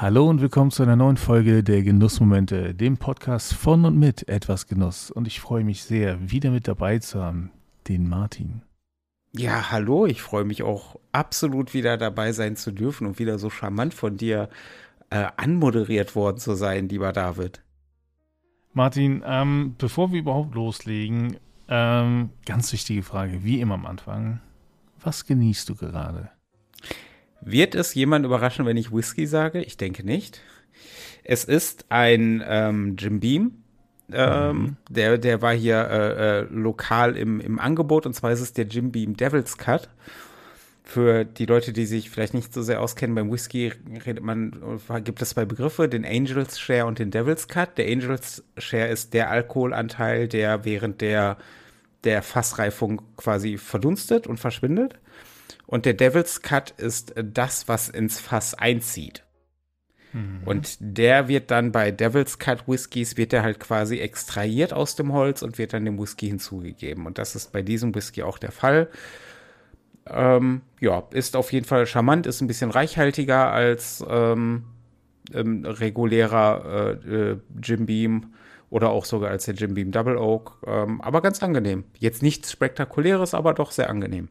Hallo und willkommen zu einer neuen Folge der Genussmomente, dem Podcast von und mit etwas Genuss. Und ich freue mich sehr, wieder mit dabei zu haben, den Martin. Ja, hallo, ich freue mich auch absolut wieder dabei sein zu dürfen und wieder so charmant von dir äh, anmoderiert worden zu sein, lieber David. Martin, ähm, bevor wir überhaupt loslegen, ähm, ganz wichtige Frage, wie immer am Anfang. Was genießt du gerade? Wird es jemand überraschen, wenn ich Whisky sage? Ich denke nicht. Es ist ein ähm, Jim Beam. Ähm, mhm. der, der war hier äh, äh, lokal im, im Angebot und zwar ist es der Jim Beam Devil's Cut. Für die Leute, die sich vielleicht nicht so sehr auskennen, beim Whisky redet man, gibt es zwei Begriffe, den Angel's Share und den Devil's Cut. Der Angel's Share ist der Alkoholanteil, der während der, der Fassreifung quasi verdunstet und verschwindet. Und der Devil's Cut ist das, was ins Fass einzieht. Mhm. Und der wird dann bei Devil's Cut Whiskys, wird der halt quasi extrahiert aus dem Holz und wird dann dem Whisky hinzugegeben. Und das ist bei diesem Whisky auch der Fall. Ähm, ja, ist auf jeden Fall charmant, ist ein bisschen reichhaltiger als ähm, ähm, regulärer äh, äh, Jim Beam oder auch sogar als der Jim Beam Double Oak. Ähm, aber ganz angenehm. Jetzt nichts Spektakuläres, aber doch sehr angenehm.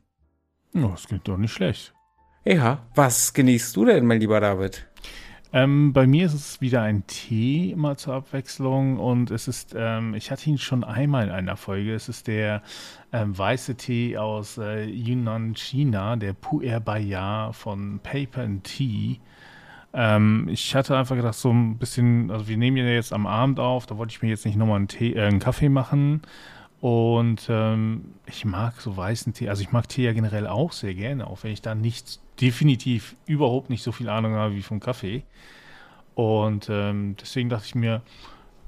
Oh, das klingt doch nicht schlecht. Ja, was genießt du denn, mein lieber David? Ähm, bei mir ist es wieder ein Tee mal zur Abwechslung und es ist, ähm, ich hatte ihn schon einmal in einer Folge, es ist der ähm, weiße Tee aus äh, Yunnan, China, der Pu'er Bayar von Paper and Tea. Ähm, ich hatte einfach gedacht, so ein bisschen, also wir nehmen ja jetzt am Abend auf, da wollte ich mir jetzt nicht nochmal einen, Tee, äh, einen Kaffee machen und ähm, ich mag so weißen Tee, also ich mag Tee ja generell auch sehr gerne, auch wenn ich da nicht, definitiv überhaupt nicht so viel Ahnung habe wie vom Kaffee. Und ähm, deswegen dachte ich mir,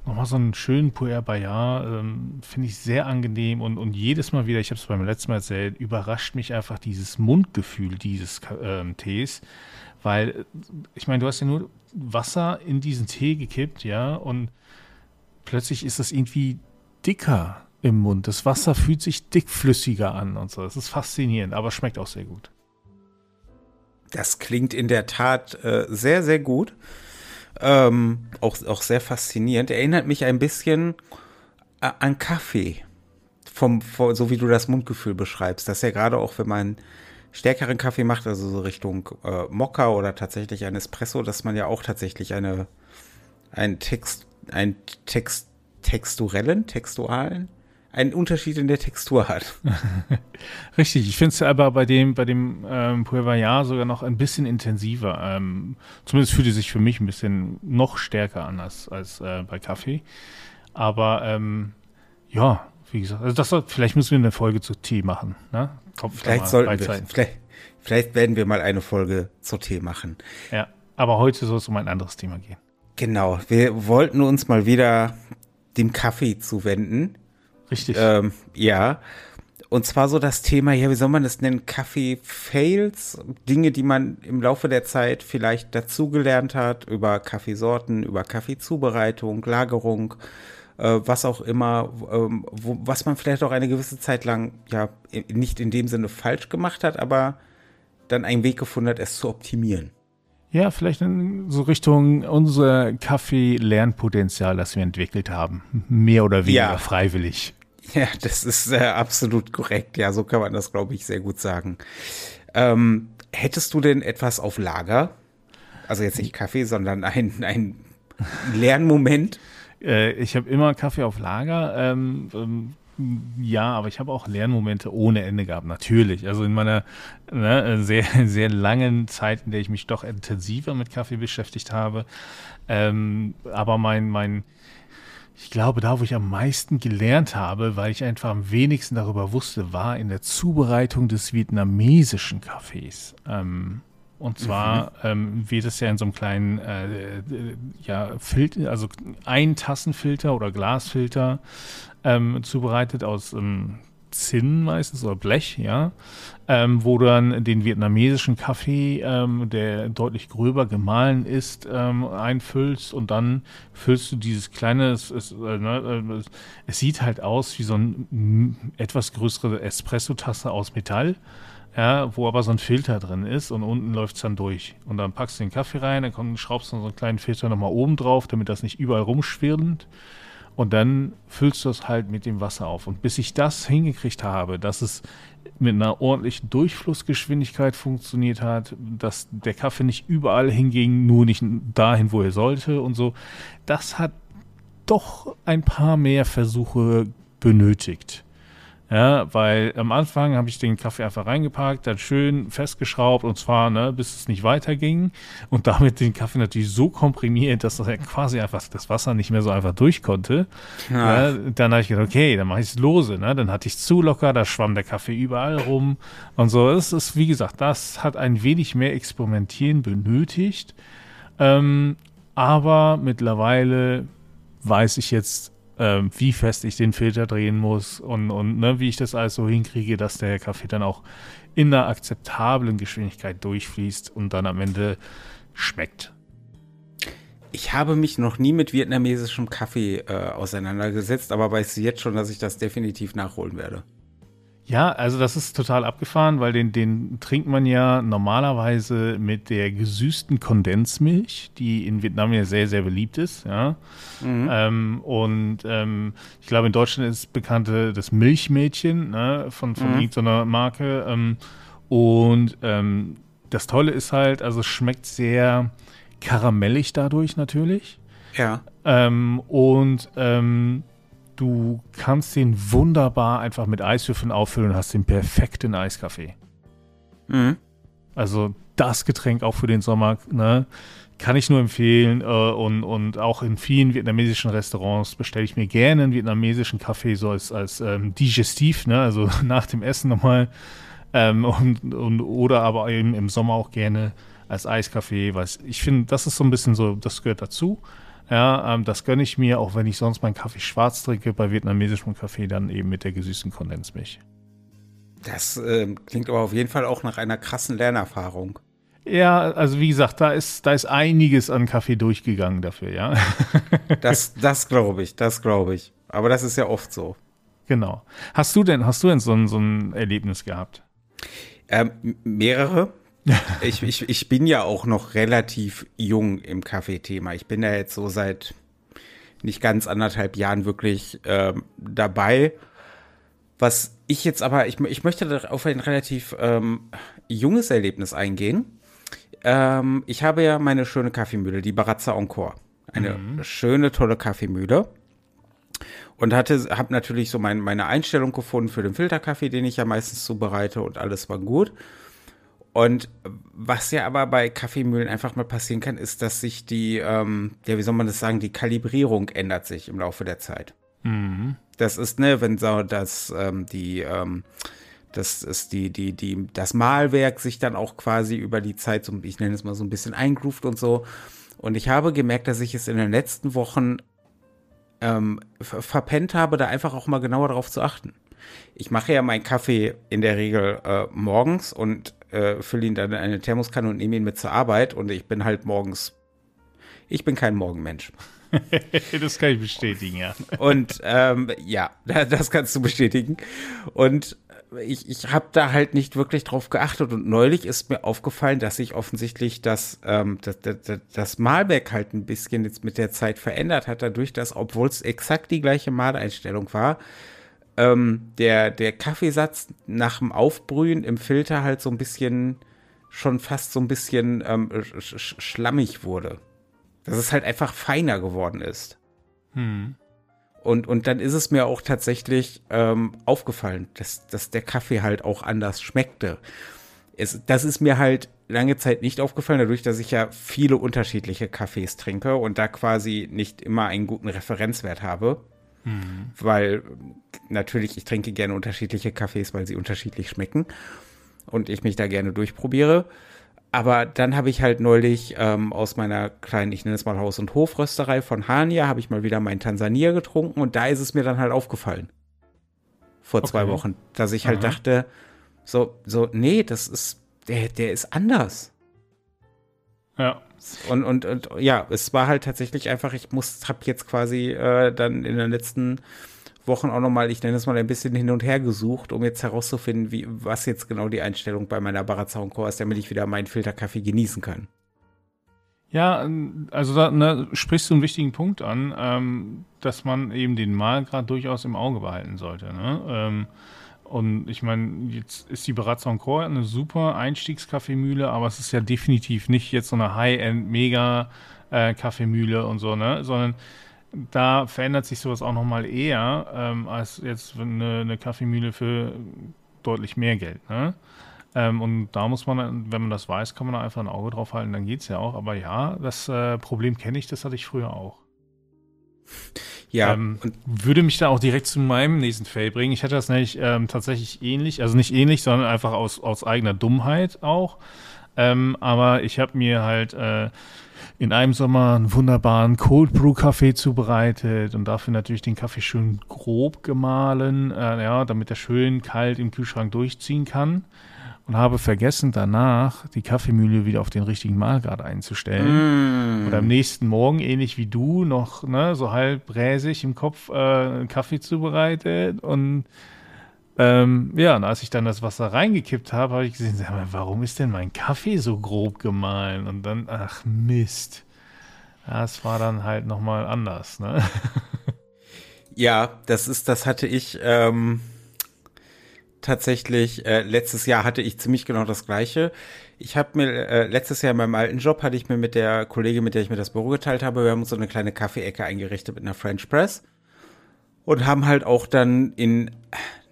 nochmal so einen schönen Puer Bayard ähm, finde ich sehr angenehm und, und jedes Mal wieder, ich habe es beim letzten Mal erzählt, überrascht mich einfach dieses Mundgefühl dieses ähm, Tees, weil ich meine, du hast ja nur Wasser in diesen Tee gekippt, ja, und plötzlich ist das irgendwie dicker im Mund. Das Wasser fühlt sich dickflüssiger an und so. Das ist faszinierend, aber schmeckt auch sehr gut. Das klingt in der Tat äh, sehr, sehr gut. Ähm, auch, auch sehr faszinierend. Erinnert mich ein bisschen äh, an Kaffee. Vom, vom, so wie du das Mundgefühl beschreibst. Das ist ja gerade auch, wenn man stärkeren Kaffee macht, also so Richtung äh, Mokka oder tatsächlich ein Espresso, dass man ja auch tatsächlich eine, ein Text, ein Text, texturellen, textualen einen Unterschied in der Textur hat. Richtig, ich finde es aber bei dem, bei dem ähm, Puervallard sogar noch ein bisschen intensiver. Ähm, zumindest fühlt es sich für mich ein bisschen noch stärker an als, als äh, bei Kaffee. Aber ähm, ja, wie gesagt, also das soll, vielleicht müssen wir eine Folge zu Tee machen. Ne? Kommt vielleicht sollten wir, vielleicht, vielleicht werden wir mal eine Folge zu Tee machen. Ja, aber heute soll es um ein anderes Thema gehen. Genau, wir wollten uns mal wieder dem Kaffee zuwenden. Richtig. Ähm, ja. Und zwar so das Thema, ja, wie soll man das nennen? Kaffee-Fails, Dinge, die man im Laufe der Zeit vielleicht dazugelernt hat, über Kaffeesorten, über Kaffeezubereitung, Lagerung, äh, was auch immer, ähm, wo, was man vielleicht auch eine gewisse Zeit lang, ja, nicht in dem Sinne falsch gemacht hat, aber dann einen Weg gefunden hat, es zu optimieren. Ja, vielleicht in so Richtung unser Kaffee-Lernpotenzial, das wir entwickelt haben. Mehr oder weniger ja. freiwillig. Ja, das ist äh, absolut korrekt. Ja, so kann man das, glaube ich, sehr gut sagen. Ähm, hättest du denn etwas auf Lager? Also jetzt nicht Kaffee, sondern ein, ein Lernmoment? Äh, ich habe immer Kaffee auf Lager. Ähm, ähm, ja, aber ich habe auch Lernmomente ohne Ende gehabt, natürlich. Also in meiner ne, sehr, sehr langen Zeit, in der ich mich doch intensiver mit Kaffee beschäftigt habe. Ähm, aber mein, mein, ich glaube, da, wo ich am meisten gelernt habe, weil ich einfach am wenigsten darüber wusste, war in der Zubereitung des vietnamesischen Kaffees. Ähm, und zwar mhm. ähm, wird es ja in so einem kleinen äh, ja, Filter, also ein Tassenfilter oder Glasfilter ähm, zubereitet aus ähm, Zinn meistens oder Blech, ja, ähm, wo du dann den vietnamesischen Kaffee, ähm, der deutlich gröber gemahlen ist, ähm, einfüllst und dann füllst du dieses kleine, es, es, äh, ne, äh, es sieht halt aus wie so eine etwas größere Espresso-Tasse aus Metall ja, wo aber so ein Filter drin ist und unten läuft es dann durch. Und dann packst du den Kaffee rein, dann schraubst du so einen kleinen Filter nochmal oben drauf, damit das nicht überall rumschwirrt. Und dann füllst du es halt mit dem Wasser auf. Und bis ich das hingekriegt habe, dass es mit einer ordentlichen Durchflussgeschwindigkeit funktioniert hat, dass der Kaffee nicht überall hinging, nur nicht dahin, wo er sollte und so, das hat doch ein paar mehr Versuche benötigt. Ja, weil am Anfang habe ich den Kaffee einfach reingepackt, dann schön festgeschraubt und zwar, ne, bis es nicht weiterging und damit den Kaffee natürlich so komprimiert, dass er quasi einfach das Wasser nicht mehr so einfach durch konnte. Ja. dann habe ich gedacht, okay, dann mache ich es lose, ne? Dann hatte ich es zu locker, da schwamm der Kaffee überall rum und so. Es ist, wie gesagt, das hat ein wenig mehr Experimentieren benötigt. Ähm, aber mittlerweile weiß ich jetzt, ähm, wie fest ich den Filter drehen muss und, und ne, wie ich das alles so hinkriege, dass der Kaffee dann auch in einer akzeptablen Geschwindigkeit durchfließt und dann am Ende schmeckt. Ich habe mich noch nie mit vietnamesischem Kaffee äh, auseinandergesetzt, aber weiß jetzt schon, dass ich das definitiv nachholen werde. Ja, also das ist total abgefahren, weil den, den trinkt man ja normalerweise mit der gesüßten Kondensmilch, die in Vietnam ja sehr, sehr beliebt ist. Ja. Mhm. Ähm, und ähm, ich glaube, in Deutschland ist bekannt das Milchmädchen ne, von, von mhm. irgendeiner Marke. Ähm, und ähm, das Tolle ist halt, also es schmeckt sehr karamellig dadurch natürlich. Ja. Ähm, und ähm, du kannst den wunderbar einfach mit Eiswürfeln auffüllen und hast den perfekten Eiskaffee. Mhm. Also das Getränk auch für den Sommer, ne? Kann ich nur empfehlen. Äh, und, und auch in vielen vietnamesischen Restaurants bestelle ich mir gerne einen vietnamesischen Kaffee so als, als ähm, Digestiv, ne? Also nach dem Essen nochmal. Ähm, und, und, oder aber eben im Sommer auch gerne als Eiskaffee. Was ich finde, das ist so ein bisschen so, das gehört dazu. Ja, ähm, das gönne ich mir, auch wenn ich sonst meinen Kaffee schwarz trinke, bei vietnamesischem Kaffee dann eben mit der gesüßten Kondensmilch. Das äh, klingt aber auf jeden Fall auch nach einer krassen Lernerfahrung. Ja, also wie gesagt, da ist, da ist einiges an Kaffee durchgegangen dafür, ja. das das glaube ich, das glaube ich. Aber das ist ja oft so. Genau. Hast du denn, hast du denn so ein, so ein Erlebnis gehabt? Ähm, mehrere. ich, ich, ich bin ja auch noch relativ jung im Kaffeethema. Ich bin ja jetzt so seit nicht ganz anderthalb Jahren wirklich ähm, dabei. Was ich jetzt aber, ich, ich möchte auf ein relativ ähm, junges Erlebnis eingehen. Ähm, ich habe ja meine schöne Kaffeemühle, die Barazza Encore. Eine mhm. schöne, tolle Kaffeemühle. Und hatte, habe natürlich so mein, meine Einstellung gefunden für den Filterkaffee, den ich ja meistens zubereite und alles war gut. Und was ja aber bei Kaffeemühlen einfach mal passieren kann, ist, dass sich die, ähm, ja, wie soll man das sagen, die Kalibrierung ändert sich im Laufe der Zeit. Mhm. Das ist, ne, wenn so das, ähm, die, ähm, das ist die, die, die, das Malwerk sich dann auch quasi über die Zeit, so, ich nenne es mal so ein bisschen eingroovt und so. Und ich habe gemerkt, dass ich es in den letzten Wochen ähm, verpennt habe, da einfach auch mal genauer darauf zu achten. Ich mache ja meinen Kaffee in der Regel äh, morgens und äh, fülle ihn dann in eine Thermoskanne und nehme ihn mit zur Arbeit und ich bin halt morgens. Ich bin kein Morgenmensch. das kann ich bestätigen, ja. Und ähm, ja, das kannst du bestätigen. Und ich, ich habe da halt nicht wirklich drauf geachtet und neulich ist mir aufgefallen, dass sich offensichtlich das, ähm, das, das, das Malwerk halt ein bisschen jetzt mit der Zeit verändert hat, dadurch, dass, obwohl es exakt die gleiche Maleinstellung war, ähm, der, der Kaffeesatz nach dem Aufbrühen im Filter halt so ein bisschen, schon fast so ein bisschen ähm, sch schlammig wurde. Dass es halt einfach feiner geworden ist. Hm. Und, und dann ist es mir auch tatsächlich ähm, aufgefallen, dass, dass der Kaffee halt auch anders schmeckte. Es, das ist mir halt lange Zeit nicht aufgefallen, dadurch, dass ich ja viele unterschiedliche Kaffees trinke und da quasi nicht immer einen guten Referenzwert habe. Mhm. Weil natürlich, ich trinke gerne unterschiedliche Kaffees, weil sie unterschiedlich schmecken und ich mich da gerne durchprobiere. Aber dann habe ich halt neulich ähm, aus meiner kleinen, ich nenne es mal Haus- und Hofrösterei von Hania, habe ich mal wieder mein Tansania getrunken und da ist es mir dann halt aufgefallen. Vor okay. zwei Wochen, dass ich halt Aha. dachte, so, so, nee, das ist, der, der ist anders. Ja. Und, und, und ja, es war halt tatsächlich einfach, ich muss, habe jetzt quasi äh, dann in den letzten Wochen auch nochmal, ich nenne es mal ein bisschen hin und her gesucht, um jetzt herauszufinden, wie, was jetzt genau die Einstellung bei meiner Barazza Encore ist, damit ich wieder meinen Filterkaffee genießen kann. Ja, also da ne, sprichst du einen wichtigen Punkt an, ähm, dass man eben den Mahlgrad durchaus im Auge behalten sollte. Ne? Ähm, und ich meine, jetzt ist die Barazza Encore eine super Einstiegskaffeemühle, aber es ist ja definitiv nicht jetzt so eine High-End-Mega-Kaffeemühle äh, und so, ne? Sondern da verändert sich sowas auch nochmal eher ähm, als jetzt eine, eine Kaffeemühle für deutlich mehr Geld, ne? Ähm, und da muss man, wenn man das weiß, kann man da einfach ein Auge drauf halten, dann geht es ja auch. Aber ja, das äh, Problem kenne ich, das hatte ich früher auch. Ja. Ähm, und würde mich da auch direkt zu meinem nächsten Fail bringen. Ich hatte das nämlich ähm, tatsächlich ähnlich, also nicht ähnlich, sondern einfach aus, aus eigener Dummheit auch. Ähm, aber ich habe mir halt äh, in einem Sommer einen wunderbaren Cold Brew Kaffee zubereitet und dafür natürlich den Kaffee schön grob gemahlen, äh, ja, damit er schön kalt im Kühlschrank durchziehen kann und habe vergessen, danach die Kaffeemühle wieder auf den richtigen Mahlgrad einzustellen. Mm. Und am nächsten Morgen, ähnlich wie du, noch ne, so halb bräsig im Kopf äh, Kaffee zubereitet. Und ähm, ja, und als ich dann das Wasser reingekippt habe, habe ich gesehen, sag mal, warum ist denn mein Kaffee so grob gemahlen? Und dann, ach Mist. Das war dann halt nochmal anders, ne? Ja, das ist, das hatte ich, ähm, tatsächlich, äh, letztes Jahr hatte ich ziemlich genau das gleiche. Ich habe mir, äh, letztes Jahr in meinem alten Job hatte ich mir mit der Kollegin, mit der ich mir das Büro geteilt habe, wir haben uns so eine kleine Kaffeeecke eingerichtet mit einer French Press und haben halt auch dann in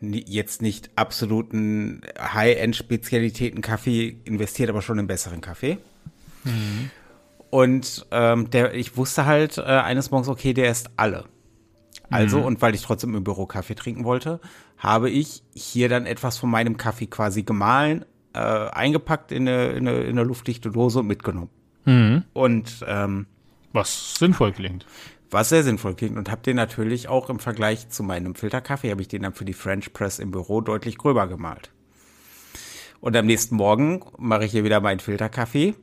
jetzt nicht absoluten High-End-Spezialitäten Kaffee investiert, aber schon in besseren Kaffee. Mhm. Und ähm, der, ich wusste halt äh, eines Morgens, okay, der ist alle. Also, mhm. und weil ich trotzdem im Büro Kaffee trinken wollte, habe ich hier dann etwas von meinem Kaffee quasi gemahlen, äh, eingepackt in eine, in, eine, in eine luftdichte Dose und mitgenommen. Mhm. Und ähm, was sinnvoll klingt. Was sehr sinnvoll klingt und habe den natürlich auch im Vergleich zu meinem Filterkaffee, habe ich den dann für die French Press im Büro deutlich gröber gemalt. Und am nächsten Morgen mache ich hier wieder meinen Filterkaffee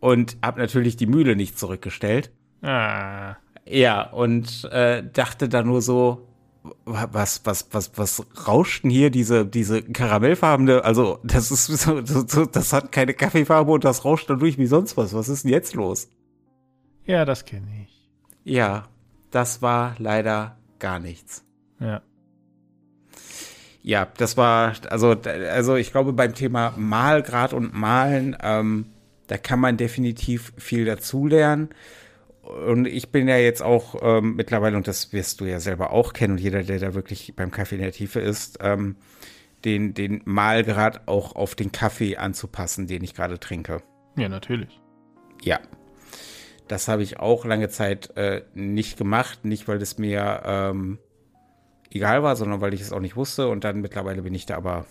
und habe natürlich die Mühle nicht zurückgestellt. Ah. Ja, und äh, dachte dann nur so, was, was, was, was rauscht denn hier diese, diese karamellfarbene, also das ist so, das hat keine Kaffeefarbe und das rauscht dann durch wie sonst was. Was ist denn jetzt los? Ja, das kenne ich. Ja, das war leider gar nichts. Ja. Ja, das war, also, also ich glaube beim Thema Malgrad und Malen, ähm, da kann man definitiv viel dazulernen und ich bin ja jetzt auch ähm, mittlerweile, und das wirst du ja selber auch kennen, und jeder, der da wirklich beim Kaffee in der Tiefe ist, ähm, den, den Mahlgrad auch auf den Kaffee anzupassen, den ich gerade trinke. Ja, natürlich. Ja. Das habe ich auch lange Zeit äh, nicht gemacht, nicht weil es mir ähm, egal war, sondern weil ich es auch nicht wusste. Und dann mittlerweile bin ich da aber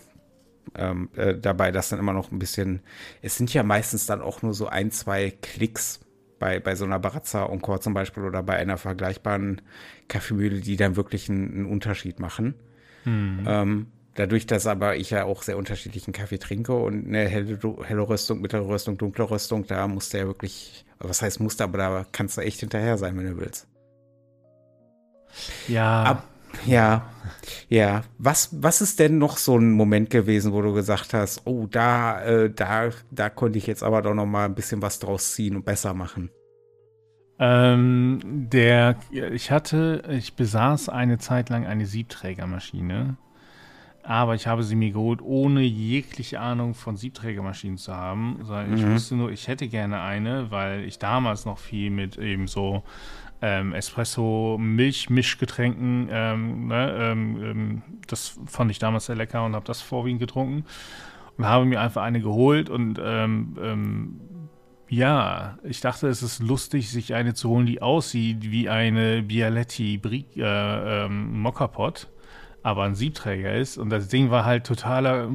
ähm, äh, dabei, dass dann immer noch ein bisschen, es sind ja meistens dann auch nur so ein, zwei Klicks bei, bei so einer Barazza Encore zum Beispiel oder bei einer vergleichbaren Kaffeemühle, die dann wirklich einen, einen Unterschied machen. Mhm. Ähm, dadurch, dass aber ich ja auch sehr unterschiedlichen Kaffee trinke und eine helle, helle Röstung, mittlere Röstung, dunkle Röstung, da musst du ja wirklich, was heißt musste, aber da kannst du echt hinterher sein, wenn du willst. Ja. Ab, ja, ja. Was, was ist denn noch so ein Moment gewesen, wo du gesagt hast, oh, da, äh, da, da konnte ich jetzt aber doch noch mal ein bisschen was draus ziehen und besser machen? Ähm, der, ich hatte, ich besaß eine Zeit lang eine Siebträgermaschine, aber ich habe sie mir geholt, ohne jegliche Ahnung von Siebträgermaschinen zu haben. Ich mhm. wusste nur, ich hätte gerne eine, weil ich damals noch viel mit eben so ähm, Espresso, Milch, Mischgetränken. Ähm, ne, ähm, ähm, das fand ich damals sehr lecker und habe das vorwiegend getrunken und habe mir einfach eine geholt und ähm, ja, ich dachte, es ist lustig, sich eine zu holen, die aussieht wie eine Bialetti äh, Mokka-Pot aber ein Siebträger ist. Und das Ding war halt totaler,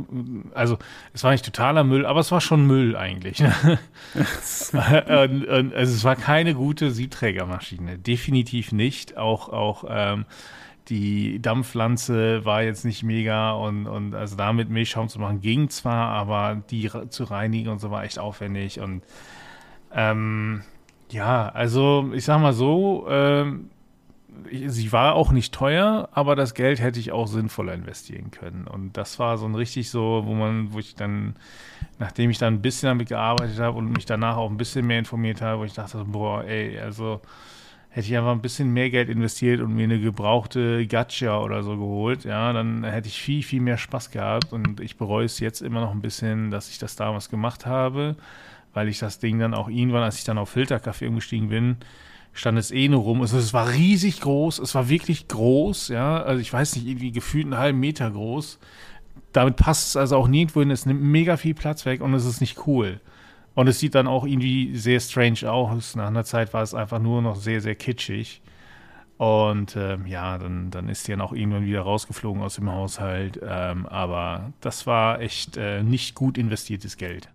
also es war nicht totaler Müll, aber es war schon Müll eigentlich. Ne? und, und, also es war keine gute Siebträgermaschine, definitiv nicht. Auch, auch ähm, die Dampfpflanze war jetzt nicht mega und, und also damit Milchschaum zu machen ging zwar, aber die zu reinigen und so war echt aufwendig und ähm, ja, also ich sag mal so, ähm, sie war auch nicht teuer, aber das Geld hätte ich auch sinnvoller investieren können. Und das war so ein richtig so, wo man, wo ich dann, nachdem ich dann ein bisschen damit gearbeitet habe und mich danach auch ein bisschen mehr informiert habe, wo ich dachte, boah, ey, also hätte ich einfach ein bisschen mehr Geld investiert und mir eine gebrauchte Gacha oder so geholt, ja, dann hätte ich viel, viel mehr Spaß gehabt. Und ich bereue es jetzt immer noch ein bisschen, dass ich das damals gemacht habe, weil ich das Ding dann auch irgendwann, als ich dann auf Filterkaffee umgestiegen bin, stand es eh nur rum. Also es war riesig groß, es war wirklich groß, ja. Also ich weiß nicht, irgendwie gefühlt einen halben Meter groß. Damit passt es also auch nirgendwo hin. Es nimmt mega viel Platz weg und es ist nicht cool. Und es sieht dann auch irgendwie sehr strange aus. Nach einer Zeit war es einfach nur noch sehr, sehr kitschig. Und ähm, ja, dann, dann ist die dann auch irgendwann wieder rausgeflogen aus dem Haushalt. Ähm, aber das war echt äh, nicht gut investiertes Geld.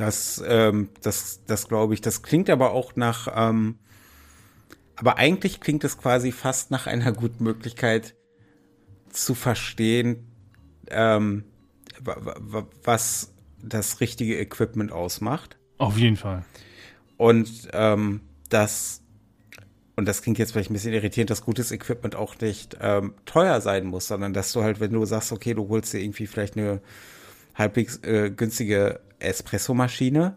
Das, ähm, das, das glaube ich. Das klingt aber auch nach, ähm, aber eigentlich klingt es quasi fast nach einer guten Möglichkeit zu verstehen, ähm, was das richtige Equipment ausmacht. Auf jeden Fall. Und ähm, das, und das klingt jetzt vielleicht ein bisschen irritierend, dass gutes Equipment auch nicht ähm, teuer sein muss, sondern dass du halt, wenn du sagst, okay, du holst dir irgendwie vielleicht eine halbwegs äh, günstige Espresso-Maschine,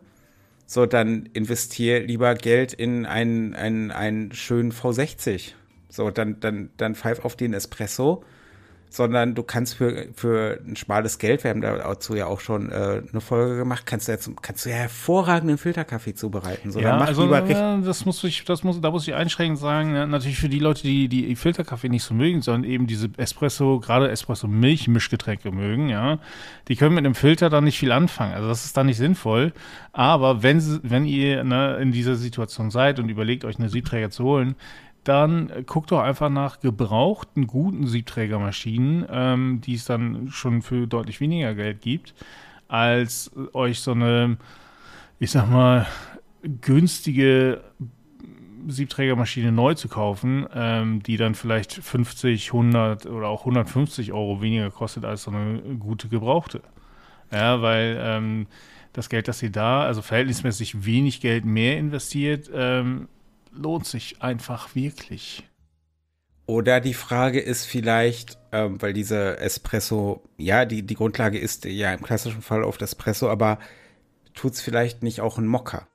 so dann investier lieber Geld in einen, einen, einen schönen V60. So, dann, dann, dann pfeif auf den Espresso sondern du kannst für, für ein schmales Geld, wir haben dazu ja auch schon äh, eine Folge gemacht, kannst du jetzt kannst du ja hervorragenden Filterkaffee zubereiten. So, ja, also ja, das muss ich, das muss, da muss ich einschränkend sagen, natürlich für die Leute, die die Filterkaffee nicht so mögen, sondern eben diese Espresso, gerade Espresso Milch-Mischgetränke mögen, ja, die können mit einem Filter dann nicht viel anfangen. Also das ist dann nicht sinnvoll. Aber wenn, wenn ihr ne, in dieser Situation seid und überlegt, euch eine Siebträger zu holen, dann guckt doch einfach nach gebrauchten, guten Siebträgermaschinen, ähm, die es dann schon für deutlich weniger Geld gibt, als euch so eine, ich sag mal, günstige Siebträgermaschine neu zu kaufen, ähm, die dann vielleicht 50, 100 oder auch 150 Euro weniger kostet als so eine gute gebrauchte. Ja, weil ähm, das Geld, das ihr da, also verhältnismäßig wenig Geld mehr investiert, ähm, lohnt sich einfach wirklich. Oder die Frage ist vielleicht, ähm, weil diese Espresso, ja, die, die Grundlage ist ja im klassischen Fall auf Espresso, aber tut es vielleicht nicht auch ein Mocker?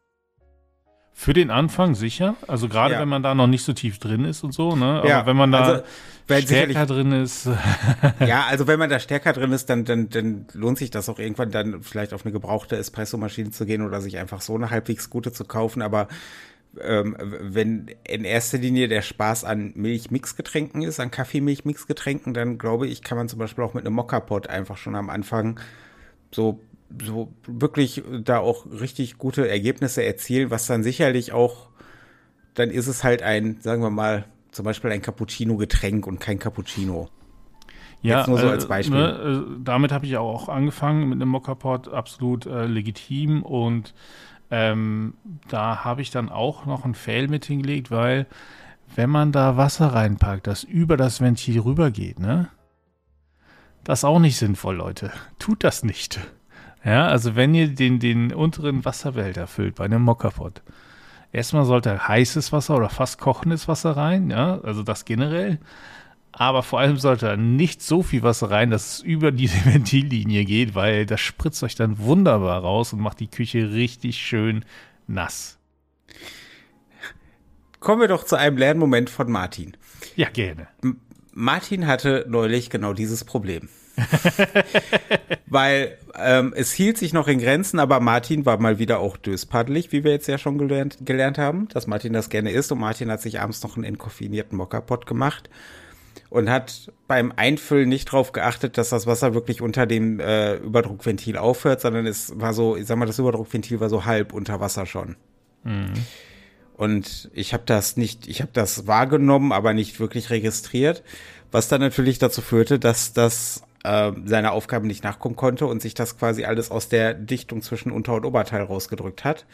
Für den Anfang sicher. Also gerade ja. wenn man da noch nicht so tief drin ist und so, ne? Aber ja, wenn man da also, stärker drin ist. ja, also wenn man da stärker drin ist, dann, dann, dann lohnt sich das auch irgendwann dann vielleicht auf eine gebrauchte Espresso-Maschine zu gehen oder sich einfach so eine halbwegs gute zu kaufen. Aber ähm, wenn in erster Linie der Spaß an Milch-Mix-Getränken ist, an Kaffee-Milch-Mix-Getränken, dann glaube ich, kann man zum Beispiel auch mit einem Mokka-Pot einfach schon am Anfang so, so wirklich da auch richtig gute Ergebnisse erzielen, was dann sicherlich auch, dann ist es halt ein, sagen wir mal, zum Beispiel ein Cappuccino-Getränk und kein Cappuccino. Ja, Jetzt nur so äh, als Beispiel. Ne, damit habe ich auch angefangen mit einem Mokka-Pot, absolut äh, legitim und ähm, da habe ich dann auch noch ein Fail mit hingelegt, weil wenn man da Wasser reinpackt, das über das Ventil rübergeht, ne? Das ist auch nicht sinnvoll, Leute. Tut das nicht. Ja, also wenn ihr den, den unteren Wasserbehälter füllt bei einem Mockerpot, erstmal sollte heißes Wasser oder fast kochendes Wasser rein, ja, also das generell. Aber vor allem sollte da nicht so viel Wasser rein, dass es über diese Ventillinie geht, weil das spritzt euch dann wunderbar raus und macht die Küche richtig schön nass. Kommen wir doch zu einem Lernmoment von Martin. Ja, gerne. M Martin hatte neulich genau dieses Problem. Weil ähm, es hielt sich noch in Grenzen, aber Martin war mal wieder auch döspaddelig, wie wir jetzt ja schon gelernt, gelernt haben, dass Martin das gerne isst. Und Martin hat sich abends noch einen entkoffinierten Mokka-Pot gemacht und hat beim Einfüllen nicht darauf geachtet, dass das Wasser wirklich unter dem äh, Überdruckventil aufhört, sondern es war so, ich sag mal, das Überdruckventil war so halb unter Wasser schon. Mhm. Und ich habe das nicht, ich habe das wahrgenommen, aber nicht wirklich registriert, was dann natürlich dazu führte, dass das äh, seiner Aufgabe nicht nachkommen konnte und sich das quasi alles aus der Dichtung zwischen Unter- und Oberteil rausgedrückt hat.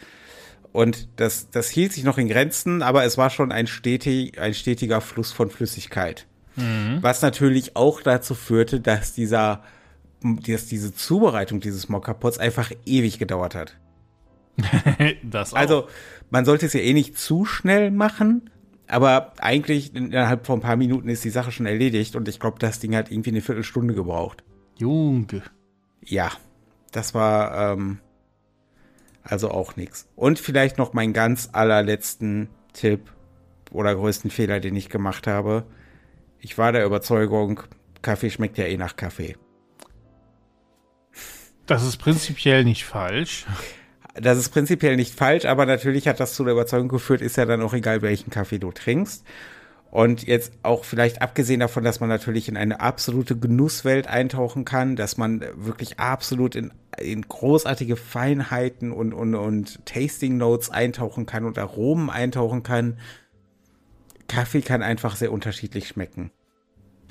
Und das, das hielt sich noch in Grenzen, aber es war schon ein, stetig, ein stetiger Fluss von Flüssigkeit. Mhm. Was natürlich auch dazu führte, dass dieser, dass diese Zubereitung dieses Mokkapots einfach ewig gedauert hat. das auch. Also, man sollte es ja eh nicht zu schnell machen, Aber eigentlich innerhalb von ein paar Minuten ist die Sache schon erledigt und ich glaube, das Ding hat irgendwie eine Viertelstunde gebraucht. Junge. Ja, das war ähm, also auch nichts. Und vielleicht noch meinen ganz allerletzten Tipp oder größten Fehler, den ich gemacht habe. Ich war der Überzeugung, Kaffee schmeckt ja eh nach Kaffee. Das ist prinzipiell nicht falsch. Das ist prinzipiell nicht falsch, aber natürlich hat das zu der Überzeugung geführt, ist ja dann auch egal, welchen Kaffee du trinkst. Und jetzt auch vielleicht abgesehen davon, dass man natürlich in eine absolute Genusswelt eintauchen kann, dass man wirklich absolut in, in großartige Feinheiten und, und, und Tasting Notes eintauchen kann und Aromen eintauchen kann. Kaffee kann einfach sehr unterschiedlich schmecken.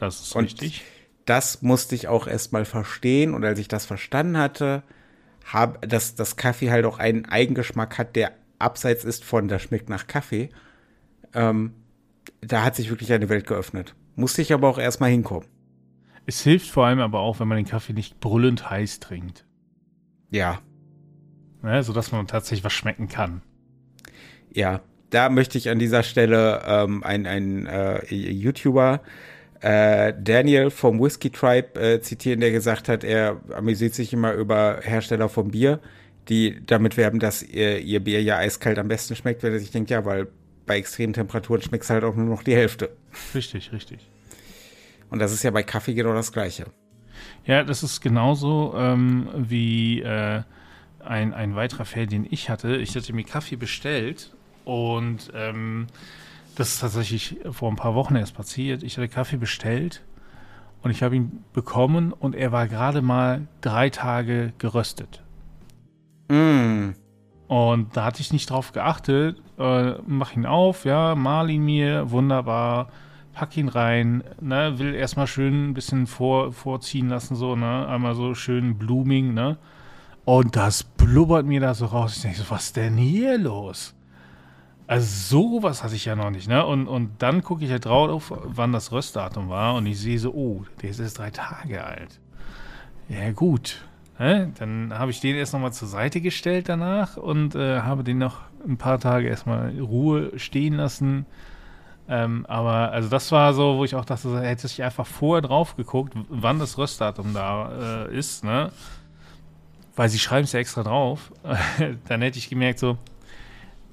Das ist und richtig. Das musste ich auch erstmal verstehen. Und als ich das verstanden hatte, hab, dass das Kaffee halt auch einen Eigengeschmack hat, der abseits ist von, das schmeckt nach Kaffee. Ähm, da hat sich wirklich eine Welt geöffnet. Musste ich aber auch erstmal hinkommen. Es hilft vor allem aber auch, wenn man den Kaffee nicht brüllend heiß trinkt. Ja. ja sodass man tatsächlich was schmecken kann. Ja, da möchte ich an dieser Stelle ähm, einen äh, YouTuber, äh, Daniel vom Whiskey Tribe, äh, zitieren, der gesagt hat, er amüsiert sich immer über Hersteller von Bier, die damit werben, dass ihr, ihr Bier ja eiskalt am besten schmeckt, wenn er sich denkt, ja, weil bei extremen Temperaturen schmeckt es halt auch nur noch die Hälfte. Richtig, richtig. Und das ist ja bei Kaffee genau das Gleiche. Ja, das ist genauso ähm, wie äh, ein, ein weiterer Fall, den ich hatte. Ich hatte mir Kaffee bestellt und ähm, das ist tatsächlich vor ein paar Wochen erst passiert. Ich hatte Kaffee bestellt und ich habe ihn bekommen und er war gerade mal drei Tage geröstet. Mm. Und da hatte ich nicht drauf geachtet. Äh, mach ihn auf, ja, mal ihn mir, wunderbar, pack ihn rein, ne, will erstmal schön ein bisschen vor, vorziehen lassen, so, ne, einmal so schön blooming, ne. Und das blubbert mir da so raus. Ich denke so, was denn hier los? Also sowas hatte ich ja noch nicht, ne? Und, und dann gucke ich halt drauf, wann das Röstdatum war und ich sehe so, oh, der ist jetzt drei Tage alt. Ja, gut. Ne? Dann habe ich den erst nochmal zur Seite gestellt danach und äh, habe den noch ein paar Tage erstmal Ruhe stehen lassen. Ähm, aber also das war so, wo ich auch dachte, hätte ich einfach vorher drauf geguckt, wann das Röstdatum da äh, ist, ne? Weil sie schreiben es ja extra drauf. dann hätte ich gemerkt, so,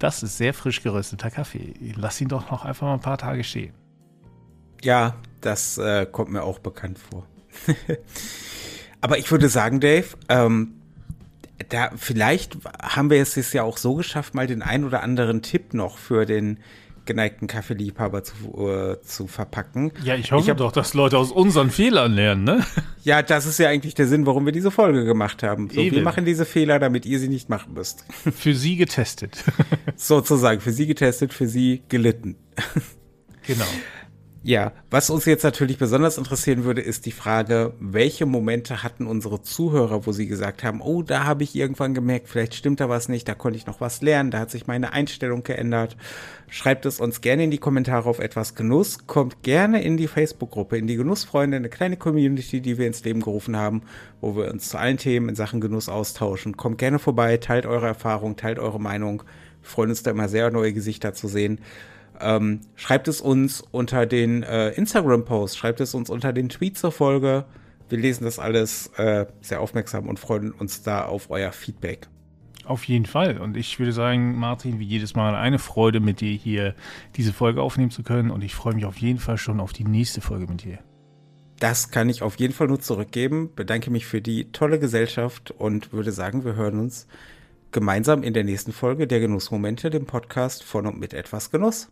das ist sehr frisch gerösteter Kaffee. Lass ihn doch noch einfach mal ein paar Tage stehen. Ja, das äh, kommt mir auch bekannt vor. Aber ich würde sagen, Dave, ähm, da vielleicht haben wir es jetzt ja auch so geschafft, mal den ein oder anderen Tipp noch für den geneigten Kaffeeliebhaber zu, äh, zu verpacken. Ja, ich hoffe ich hab, doch, dass Leute aus unseren Fehlern lernen, ne? Ja, das ist ja eigentlich der Sinn, warum wir diese Folge gemacht haben. So, wir machen diese Fehler, damit ihr sie nicht machen müsst. Für sie getestet. Sozusagen, für sie getestet, für sie gelitten. Genau. Ja, was uns jetzt natürlich besonders interessieren würde, ist die Frage, welche Momente hatten unsere Zuhörer, wo sie gesagt haben, oh, da habe ich irgendwann gemerkt, vielleicht stimmt da was nicht, da konnte ich noch was lernen, da hat sich meine Einstellung geändert. Schreibt es uns gerne in die Kommentare auf etwas Genuss, kommt gerne in die Facebook-Gruppe, in die Genussfreunde, eine kleine Community, die wir ins Leben gerufen haben, wo wir uns zu allen Themen in Sachen Genuss austauschen. Kommt gerne vorbei, teilt eure Erfahrung, teilt eure Meinung. Wir freuen uns da immer sehr, neue Gesichter zu sehen. Ähm, schreibt es uns unter den äh, Instagram-Posts, schreibt es uns unter den Tweets zur Folge. Wir lesen das alles äh, sehr aufmerksam und freuen uns da auf euer Feedback. Auf jeden Fall. Und ich würde sagen, Martin, wie jedes Mal eine Freude, mit dir hier diese Folge aufnehmen zu können. Und ich freue mich auf jeden Fall schon auf die nächste Folge mit dir. Das kann ich auf jeden Fall nur zurückgeben. Bedanke mich für die tolle Gesellschaft und würde sagen, wir hören uns gemeinsam in der nächsten Folge der Genussmomente, dem Podcast von und mit etwas Genuss.